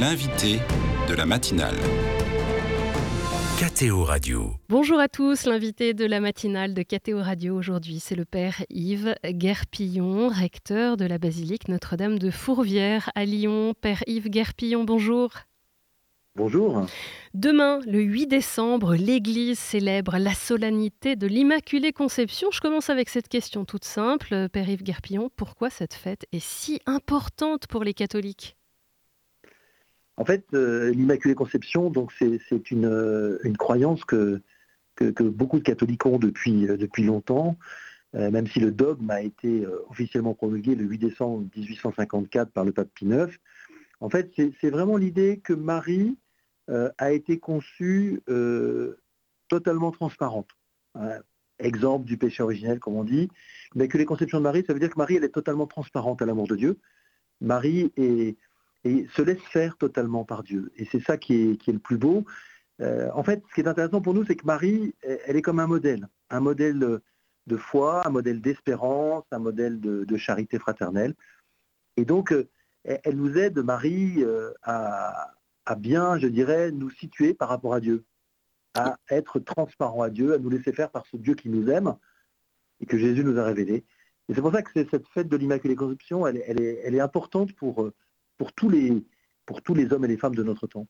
L'invité de la matinale. KTO Radio. Bonjour à tous, l'invité de la matinale de KTO Radio aujourd'hui, c'est le père Yves Guerpillon, recteur de la basilique Notre-Dame de Fourvière à Lyon. Père Yves Guerpillon, bonjour. Bonjour. Demain, le 8 décembre, l'Église célèbre la solennité de l'Immaculée Conception. Je commence avec cette question toute simple. Père Yves Guerpillon, pourquoi cette fête est si importante pour les catholiques? En fait, euh, l'Immaculée Conception, c'est une, euh, croyance que, beaucoup de catholiques ont depuis, euh, longtemps. même si le dogme a été officiellement promulgué le 8 décembre 1854 par le pape Pie IX, en fait, c'est vraiment l'idée que Marie a été conçue totalement transparente. exemple du péché originel, comme on dit. Mais que les conceptions de Marie, ça veut dire que Marie, elle est totalement transparente à l'amour de Dieu. Marie se laisse faire totalement par Dieu. Et c'est ça qui est, le plus beau. Euh, en fait, ce qui est intéressant pour nous, c'est que Marie, elle est comme un modèle. Un modèle de foi, un modèle d'espérance, un modèle de, charité fraternelle. Et donc, elle nous aide, Marie, à, à bien, je dirais, nous situer par rapport à Dieu, à être transparent à Dieu, à nous laisser faire par ce Dieu qui nous aime et que Jésus nous a révélé. Et c'est pour ça que cette fête de l'Immaculée Conception, elle, est, importante pour, pour, tous les, pour tous les hommes et les femmes de notre temps.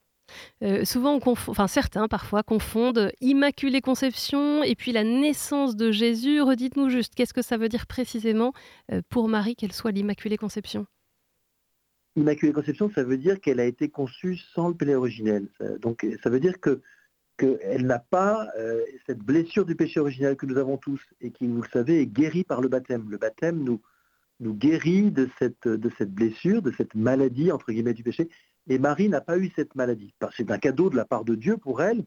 Euh, souvent, on enfin certains parfois confondent Immaculée Conception et puis la naissance de Jésus. Redites-nous juste, qu'est-ce que ça veut dire précisément euh, pour Marie qu'elle soit l'Immaculée Conception? Immaculée Conception, ça veut dire qu'elle a été conçue sans le péché originel. Donc ça veut dire que qu'elle n'a pas euh, cette blessure du péché originel que nous avons tous et qui, vous le savez, est guérie par le baptême. Le baptême nous, nous guérit de cette, de cette blessure, de cette maladie, entre guillemets, du péché. Et Marie n'a pas eu cette maladie. C'est un cadeau de la part de Dieu pour elle.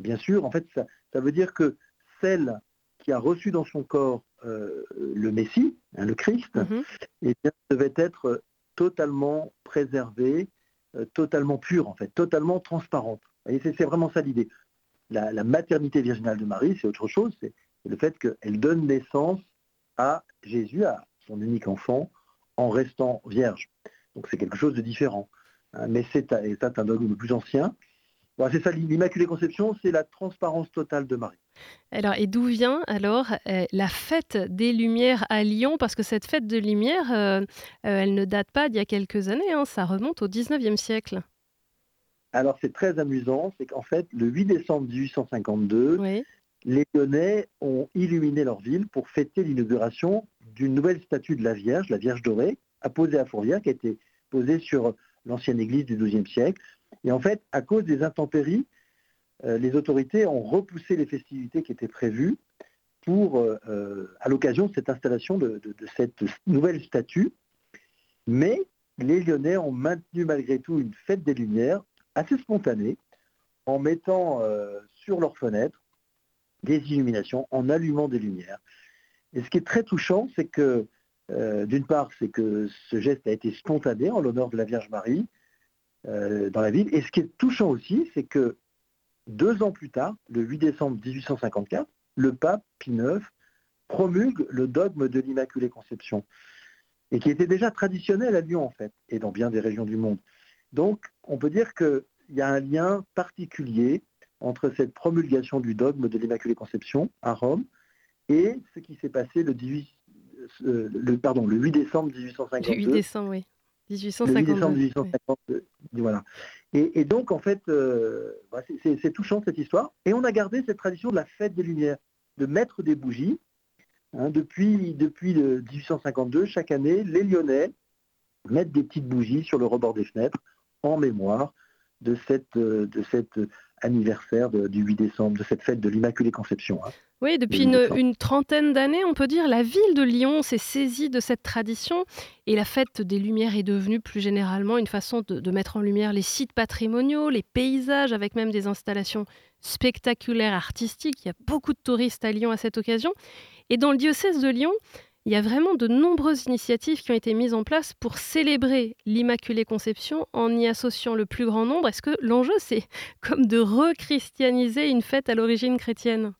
Bien sûr, en fait, ça, ça veut dire que celle qui a reçu dans son corps euh, le Messie, hein, le Christ, mm-hmm. eh devait être totalement préservée, euh, totalement pure en fait, totalement transparente. C'est vraiment ça l'idée. La, maternité virginale de Marie, c'est autre chose, c'est le fait qu'elle donne naissance à Jésus, à son unique enfant, en restant vierge. Donc c'est quelque chose de différent. Hein. Mais c'est un dogme plus ancien c'est ça, l'Immaculée Conception, c'est la transparence totale de Marie. Alors, et d'où vient alors euh, la fête des Lumières à Lyon? Parce que cette fête de Lumière, euh, euh, elle ne date pas d'il y a quelques années, hein, ça remonte au 19e siècle. Alors, c'est très amusant, c'est qu'en fait, le 8 décembre 1852, les Lyonnais ont illuminé leur ville pour fêter l'inauguration d'une nouvelle statue de la Vierge, la Vierge dorée, apposée à Fourvière, qui a été posée sur l'ancienne église du XIIe siècle. Et en fait, à cause des intempéries, euh, les autorités ont repoussé les festivités qui étaient prévues pour, euh, euh, à l'occasion de cette installation de, cette nouvelle statue. Mais les Lyonnais ont maintenu malgré tout une fête des Lumières assez spontanée en mettant sur leurs fenêtres des illuminations, en allumant des lumières. Et ce qui est très touchant, c'est que, d'une part, c'est que ce geste a été spontané en l'honneur de la Vierge Marie, euh, dans la ville. Et ce qui est touchant aussi, c'est que deux ans plus tard, le 8 décembre 1854, le pape Pie IX promulgue le dogme de l'Immaculée Conception, et qui était déjà traditionnel à Lyon en fait, et dans bien des régions du monde. Donc on peut dire qu'il y a un lien particulier entre cette promulgation du dogme de l'Immaculée Conception à Rome et ce qui s'est passé le, 18, euh, le, pardon, le 8 décembre 1852. Le 8 décembre, oui. 1852. voilà. Et, donc, en fait, euh, bah, c'est touchant cette histoire. Et on a gardé cette tradition de la fête des Lumières, de mettre des bougies. Hein, depuis, depuis 1852, chaque année, les Lyonnais mettent des petites bougies sur le rebord des fenêtres en mémoire de cette, euh, de cette anniversaire du 8 décembre, de cette fête de l'Immaculée Conception. Hein. Oui, depuis une, trentaine d'années, on peut dire, la ville de Lyon s'est saisie de cette tradition et la fête des Lumières est devenue plus généralement une façon de, mettre en lumière les sites patrimoniaux, les paysages, avec même des installations spectaculaires, artistiques. Il y a beaucoup de touristes à Lyon à cette occasion. Et dans le diocèse de Lyon, il y a vraiment de nombreuses initiatives qui ont été mises en place pour célébrer l'Immaculée Conception en y associant le plus grand nombre. Est-ce que l'enjeu, c'est comme de rechristianiser une fête à l'origine chrétienne?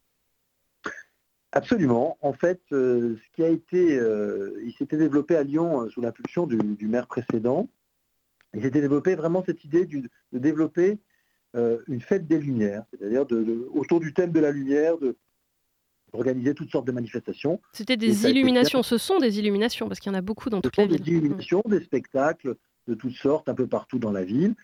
Absolument. En fait, euh, ce qui a été, euh, il s'était développé à Lyon euh, sous l'impulsion du, maire précédent, Ils s'étaient développé vraiment cette idée de développer une fête des Lumières, c'est-à-dire autour du thème de la lumière, de, d'organiser toutes sortes de manifestations. C'était des illuminations, ce sont des illuminations, parce qu'il y en a beaucoup dans toute la ville. Des illuminations, des spectacles de toutes sortes, un peu partout dans la ville,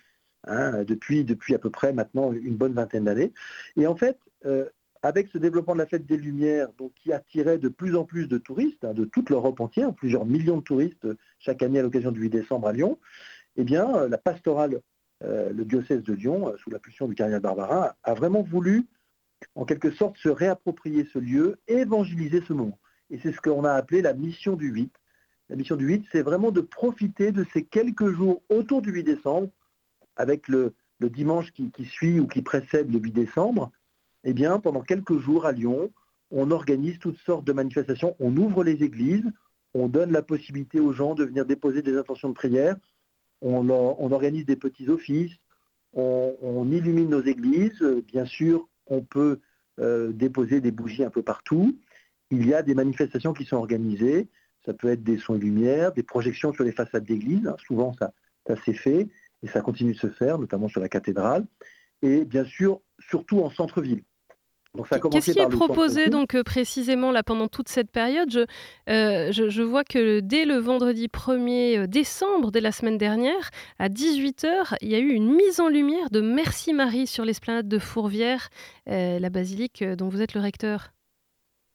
hein, depuis, depuis à peu près maintenant une bonne vingtaine d'années. Et en fait, euh, avec ce développement de la fête des Lumières, donc, qui attirait de plus en plus de touristes, hein, de toute l'Europe entière, plusieurs millions de touristes chaque année à l'occasion du 8 décembre à Lyon, eh bien, euh, la pastorale, euh, le diocèse de Lyon, sous la pulsion du cardinal Barbarin, a vraiment voulu en quelque sorte se réapproprier ce lieu, évangéliser ce moment. Et c'est ce qu'on a appelé la mission du 8. La mission du 8, c'est vraiment de profiter de ces quelques jours autour du 8 décembre, avec le, dimanche qui, suit ou qui précède le 8 décembre. Eh bien, pendant quelques jours à Lyon, on organise toutes sortes de manifestations, on ouvre les églises, on donne la possibilité aux gens de venir déposer des intentions de prière, on, organise des petits offices, on, on, illumine nos églises, bien sûr, on peut euh, déposer des bougies un peu partout. Il y a des manifestations qui sont organisées. Ça peut être des sons et lumières, des projections sur les façades d'église. Hein. Souvent, ça, ça s'est fait et ça continue de se faire, notamment sur la cathédrale. Et bien sûr, surtout en centre-ville. Qu'est-ce qui est proposé donc euh, précisément là pendant toute cette période? Euh, je, je, vois que dès le vendredi 1er euh, décembre, dès la semaine dernière, à 18h, il y a eu une mise en lumière de Merci Marie sur l'esplanade de Fourvière, la basilique dont vous êtes le recteur.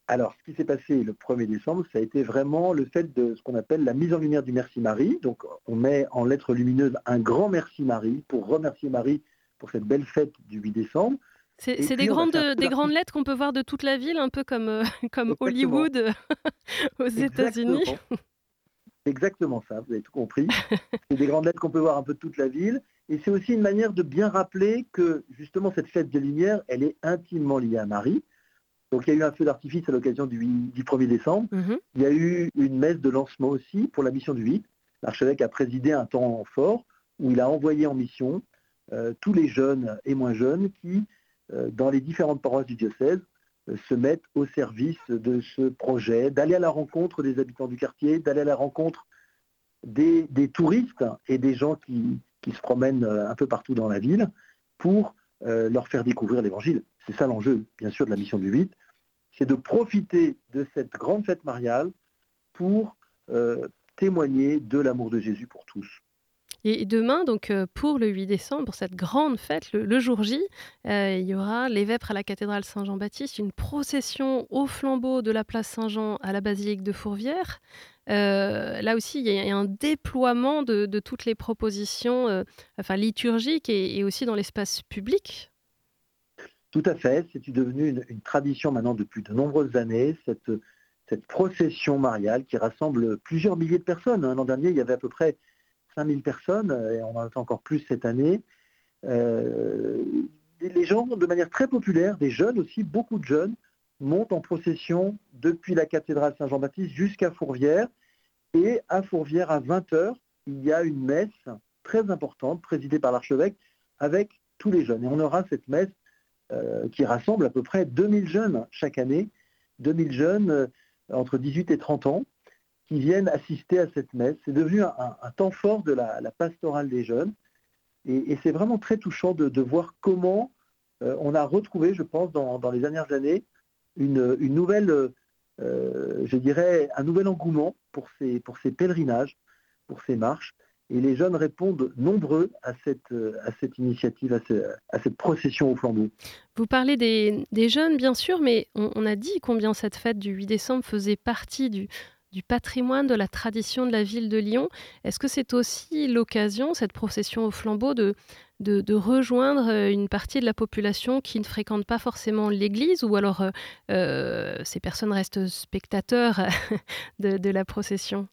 Alors, ce qui s'est passé le 1er décembre, ça a été vraiment le fait de ce qu'on appelle la mise en lumière du Merci Marie. Donc, on met en lettres lumineuses un grand Merci Marie pour remercier Marie pour cette belle fête du 8 décembre. C'est des grandes, des grandes lettres qu'on peut voir de toute la ville, un peu comme, euh, comme Hollywood euh, aux États-Unis. Exactement ça, vous avez tout compris. c'est des grandes lettres qu'on peut voir un peu de toute la ville. Et c'est aussi une manière de bien rappeler que justement cette fête des Lumières, elle est intimement liée à Marie. Donc il y a eu un feu d'artifice à l'occasion du, 1er décembre. Mm-hmm. Il y a eu une messe de lancement aussi pour la mission du 8. L'archevêque a présidé un temps fort où il a envoyé en mission euh, tous les jeunes et moins jeunes qui dans les différentes paroisses du diocèse euh, se mettent au service de ce projet, d'aller à la rencontre des habitants du quartier, d'aller à la rencontre des, touristes et des gens qui, se promènent euh, un peu partout dans la ville pour leur faire découvrir l'Évangile. C'est ça l'enjeu, bien sûr, de la mission du 8, c'est de profiter de cette grande fête mariale pour témoigner de l'amour de Jésus pour tous. Et demain, donc euh, pour le 8 décembre, pour cette grande fête, le, jour J, euh, il y aura les à la cathédrale Saint-Jean-Baptiste, une procession au flambeau de la place Saint-Jean à la basilique de Fourvière. Euh, là aussi, il y a un déploiement de, toutes les propositions enfin, liturgiques et, aussi dans l'espace public. Tout à fait. C'est devenu une, tradition maintenant depuis de nombreuses années, cette, cette procession mariale qui rassemble plusieurs milliers de personnes. Hein. L'an dernier, il y avait à peu près 5000 personnes, euh, et on en attend encore plus cette année. Euh, les gens, de manière très populaire, des jeunes aussi, beaucoup de jeunes, montent en procession depuis la cathédrale Saint-Jean-Baptiste jusqu'à Fourvière. Et à Fourvière, à 20h, il y a une messe très importante, présidée par l'archevêque, avec tous les jeunes. Et on aura cette messe euh, qui rassemble à peu près 2000 jeunes chaque année, 2000 jeunes entre 18 et 30 ans, qui viennent assister à cette messe. C'est devenu un, temps fort de la, pastorale des jeunes. Et, c'est vraiment très touchant de, voir comment euh, on a retrouvé, je pense, dans, les dernières années, une, nouvelle, euh, je dirais, un nouvel engouement pour ces, pèlerinages, pour ces marches. Et les jeunes répondent nombreux à cette, initiative, à, cette procession au flambeau. Vous parlez des, jeunes, bien sûr, mais on, a dit combien cette fête du 8 décembre faisait partie du, du patrimoine, de la tradition de la ville de Lyon. Est-ce que c'est aussi l'occasion, cette procession au flambeau, de, rejoindre euh, une partie de la population qui ne fréquente pas forcément l'église ou alors euh, euh, ces personnes restent spectateurs de, la procession?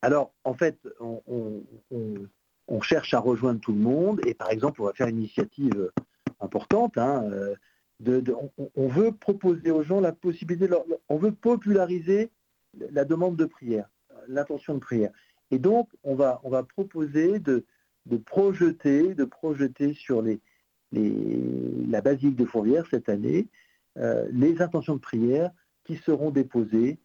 Alors, en fait, on, cherche à rejoindre tout le monde et par exemple, on va faire une initiative importante. Hein, on, veut proposer aux gens la possibilité, on veut populariser la demande de prière, l'intention de prière. Et donc, on va, proposer de, projeter, de projeter sur la basilique de Fourvière cette année euh, les intentions de prière qui seront déposées.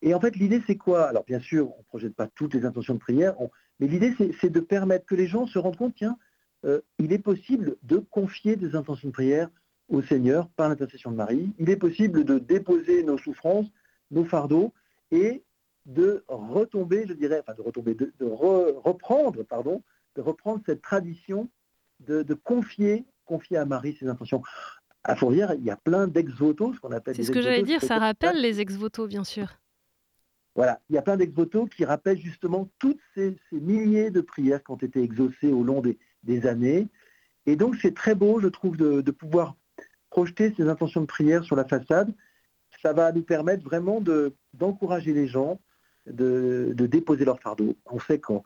Et en fait, l'idée, c'est quoi? Alors, bien sûr, on ne projette pas toutes les intentions de prière, Mais l'idée, c'est de permettre que les gens se rendent compte, tiens, euh, il est possible de confier des intentions de prière au Seigneur par l'intercession de Marie. Il est possible de déposer nos souffrances, nos fardeaux, et de retomber, je dirais, enfin de retomber, de, reprendre, pardon, de reprendre cette tradition de, confier, confier à Marie ses intentions. À Fourvière, il y a plein ex-votos, ce qu'on appelle. C'est ce que j'allais dire, ça rappelle les ex-votos, bien sûr. Voilà, il y a plein d'ex-votos qui rappellent justement toutes ces, milliers de prières qui ont été exaucées au long des, années. Et donc, c'est très beau, je trouve, de, pouvoir projeter ces intentions de prière sur la façade. Ça va nous permettre vraiment d'encourager les gens de, déposer leur fardeau. On sait qu'il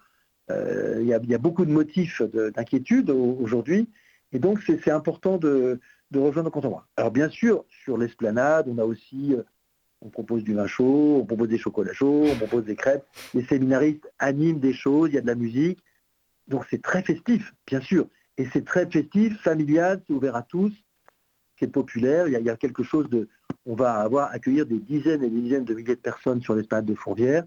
euh, y, a beaucoup de motifs d'inquiétude aujourd'hui. Et donc, c'est important de, rejoindre le moi. Alors, bien sûr, sur l'esplanade, on a aussi euh, on propose du vin chaud, on propose des chocolats chauds, on propose des crêpes. Les séminaristes animent des choses, il y a de la musique. Donc c'est très festif, bien sûr. Et c'est très festif, familial, c'est ouvert à tous, c'est populaire. Il y, a, quelque chose de. On va avoir accueillir des dizaines et des dizaines de milliers de personnes sur l'esplanade de Fourvière.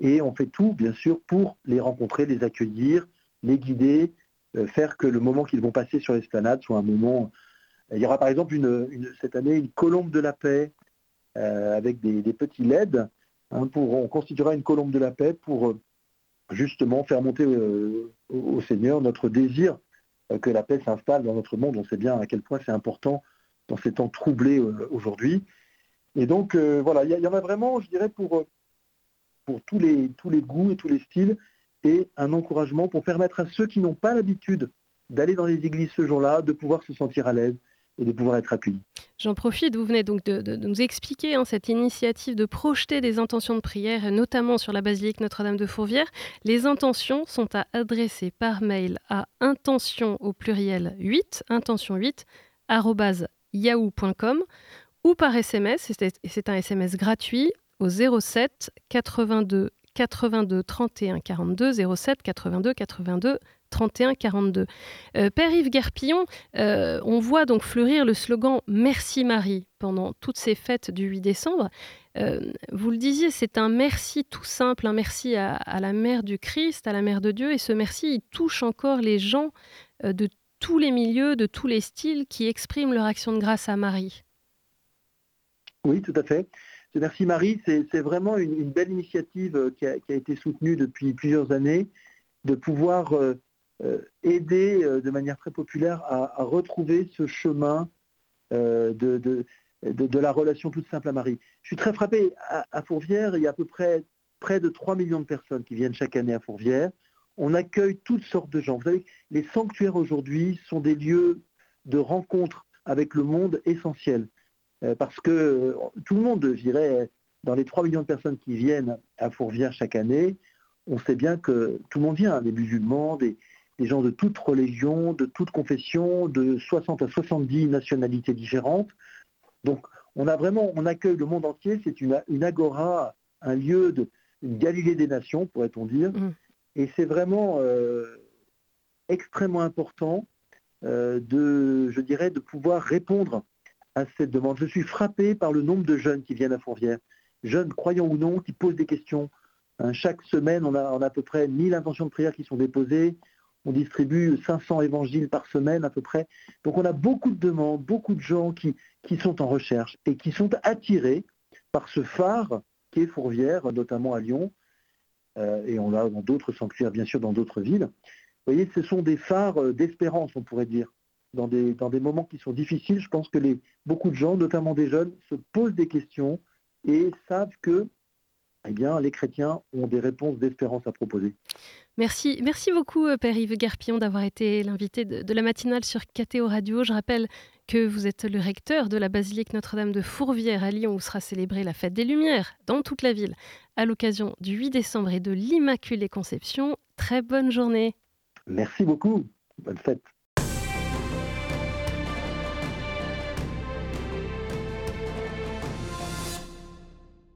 Et on fait tout, bien sûr, pour les rencontrer, les accueillir, les guider, euh, faire que le moment qu'ils vont passer sur l'esplanade soit un moment. Il y aura par exemple cette année une colombe de la paix euh, avec des, petits LED. Hein, on constituera une colombe de la paix pour euh, justement faire monter euh, au Seigneur notre désir que la paix s'installe dans notre monde. On sait bien à quel point c'est important dans ces temps troublés aujourd'hui. Et donc, voilà, il y, en a vraiment, je dirais, pour, pour tous, les, tous les goûts et tous les styles, et un encouragement pour permettre à ceux qui n'ont pas l'habitude d'aller dans les églises ce jour-là, de pouvoir se sentir à l'aise, et de pouvoir être accueillis. J'en profite, vous venez donc de, nous expliquer hein, cette initiative de projeter des intentions de prière, notamment sur la basilique Notre-Dame de Fourvière. Les intentions sont à adresser par mail à intention au pluriel 8, intention 8, yahoo.com ou par SMS, c'est un SMS gratuit au 07 82 82 31 42 07 82 82 31-42. Euh, Père Yves Garpillon, euh, on voit donc fleurir le slogan Merci Marie pendant toutes ces fêtes du 8 décembre. Euh, vous le disiez, c'est un merci tout simple, un merci à, la Mère du Christ, à la Mère de Dieu, et ce merci, il touche encore les gens de tous les milieux, de tous les styles qui expriment leur action de grâce à Marie. Oui, tout à fait. Merci Marie, c'est vraiment une, belle initiative qui a, été soutenue depuis plusieurs années, de pouvoir euh, aider euh, de manière très populaire à, retrouver ce chemin euh, de, la relation toute simple à Marie. Je suis très frappé. À, Fourvière, il y a à peu près près de 3 millions de personnes qui viennent chaque année à Fourvière. On accueille toutes sortes de gens. Vous savez, les sanctuaires aujourd'hui sont des lieux de rencontre avec le monde essentiel. parce que tout le monde, je dirais, dans les 3 millions de personnes qui viennent à Fourvière chaque année, on sait bien que tout le monde vient, des musulmans, des, gens de toute religion, de toute confession, de 60 à 70 nationalités différentes. Donc on a vraiment, on accueille le monde entier, c'est une, agora, un lieu de Galilée des nations, pourrait-on dire. Mm. Et c'est vraiment euh, extrêmement important euh, de, je dirais, de pouvoir répondre à cette demande. Je suis frappé par le nombre de jeunes qui viennent à Fourvière, jeunes croyants ou non, qui posent des questions. Hein, chaque semaine, on a, à peu près 1000 intentions de prière qui sont déposées. On distribue 500 évangiles par semaine à peu près. Donc on a beaucoup de demandes, beaucoup de gens qui, qui sont en recherche et qui sont attirés par ce phare qui est Fourvière, notamment à Lyon, euh, et on l'a dans d'autres sanctuaires, bien sûr, dans d'autres villes. Vous voyez, ce sont des phares euh, d'espérance, on pourrait dire. Dans des, moments qui sont difficiles, je pense que beaucoup de gens, notamment des jeunes, se posent des questions et savent que eh bien, les chrétiens ont des réponses d'espérance à proposer. Merci, merci beaucoup, euh, Père Yves Garpion, d'avoir été l'invité de, la matinale sur KTO Radio. Je rappelle que vous êtes le recteur de la basilique Notre-Dame de Fourvière à Lyon, où sera célébrée la fête des Lumières dans toute la ville, à l'occasion du 8 décembre et de l'Immaculée Conception. Très bonne journée. Merci beaucoup. Bonne fête.